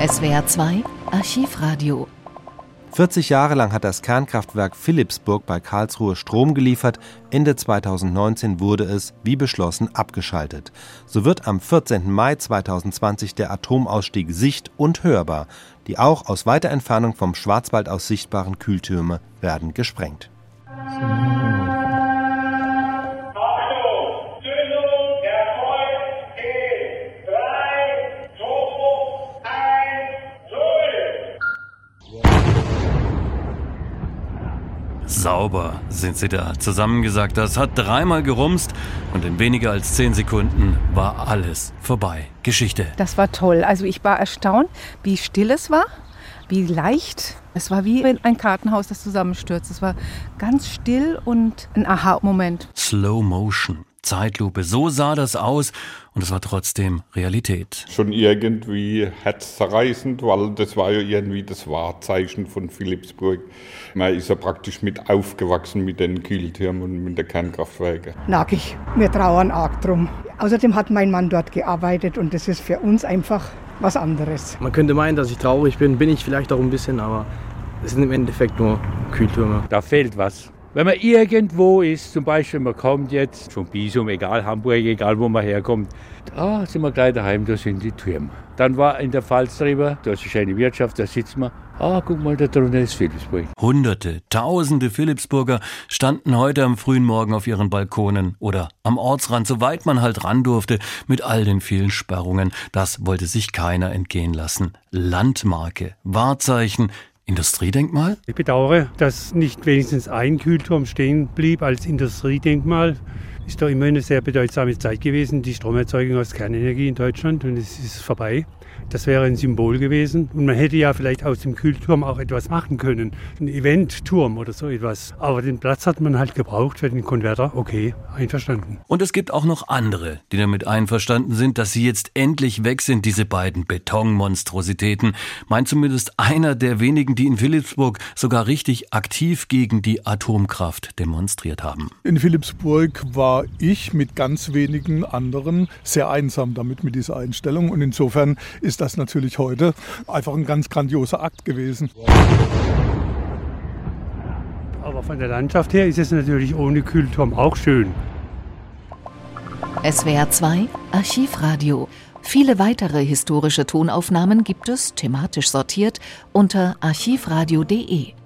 SWR 2 Archivradio 40 Jahre lang hat das Kernkraftwerk Philipsburg bei Karlsruhe Strom geliefert. Ende 2019 wurde es, wie beschlossen, abgeschaltet. So wird am 14. Mai 2020 der Atomausstieg sicht- und hörbar. Die auch aus weiter Entfernung vom Schwarzwald aus sichtbaren Kühltürme werden gesprengt. Sauber sind sie da. Zusammengesagt, das hat dreimal gerumst und in weniger als zehn Sekunden war alles vorbei. Geschichte. Das war toll. Also ich war erstaunt, wie still es war, wie leicht. Es war wie ein Kartenhaus, das zusammenstürzt. Es war ganz still und ein Aha-Moment. Slow Motion. Zeitlupe. So sah das aus und es war trotzdem Realität. Schon irgendwie herzzerreißend, weil das war ja irgendwie das Wahrzeichen von Philipsburg. Man ist ja praktisch mit aufgewachsen mit den Kühltürmen und mit den Kernkraftwerken. Nackig. Wir trauern arg drum. Außerdem hat mein Mann dort gearbeitet und das ist für uns einfach was anderes. Man könnte meinen, dass ich traurig bin, bin ich vielleicht auch ein bisschen, aber es sind im Endeffekt nur Kühltürme. Da fehlt was. Wenn man irgendwo ist, zum Beispiel man kommt jetzt von Bisum, egal Hamburg, egal wo man herkommt, da sind wir gleich daheim, da sind die Türme. Dann war in der Pfalz drüber, da ist eine schöne Wirtschaft, da sitzen wir. Ah, guck mal, da drunter ist Philipsburg. Hunderte, tausende Philipsburger standen heute am frühen Morgen auf ihren Balkonen oder am Ortsrand, soweit man halt ran durfte, mit all den vielen Sperrungen. Das wollte sich keiner entgehen lassen. Landmarke, Wahrzeichen, Industriedenkmal? Ich bedauere, dass nicht wenigstens ein Kühlturm stehen blieb als Industriedenkmal. Ist doch immer eine sehr bedeutsame Zeit gewesen, die Stromerzeugung aus Kernenergie in Deutschland und es ist vorbei. Das wäre ein Symbol gewesen. Und man hätte ja vielleicht aus dem Kühlturm auch etwas machen können. Ein Eventturm oder so etwas. Aber den Platz hat man halt gebraucht für den Konverter. Okay, einverstanden. Und es gibt auch noch andere, die damit einverstanden sind, dass sie jetzt endlich weg sind, diese beiden Betonmonstrositäten. Meint zumindest einer der wenigen, die in Philipsburg sogar richtig aktiv gegen die Atomkraft demonstriert haben. In Philipsburg war ich mit ganz wenigen anderen sehr einsam damit mit dieser Einstellung. Und insofern ist das natürlich heute einfach ein ganz grandioser Akt gewesen. Aber von der Landschaft her ist es natürlich ohne Kühlturm auch schön. SWR 2 Archivradio. Viele weitere historische Tonaufnahmen gibt es, thematisch sortiert, unter archivradio.de.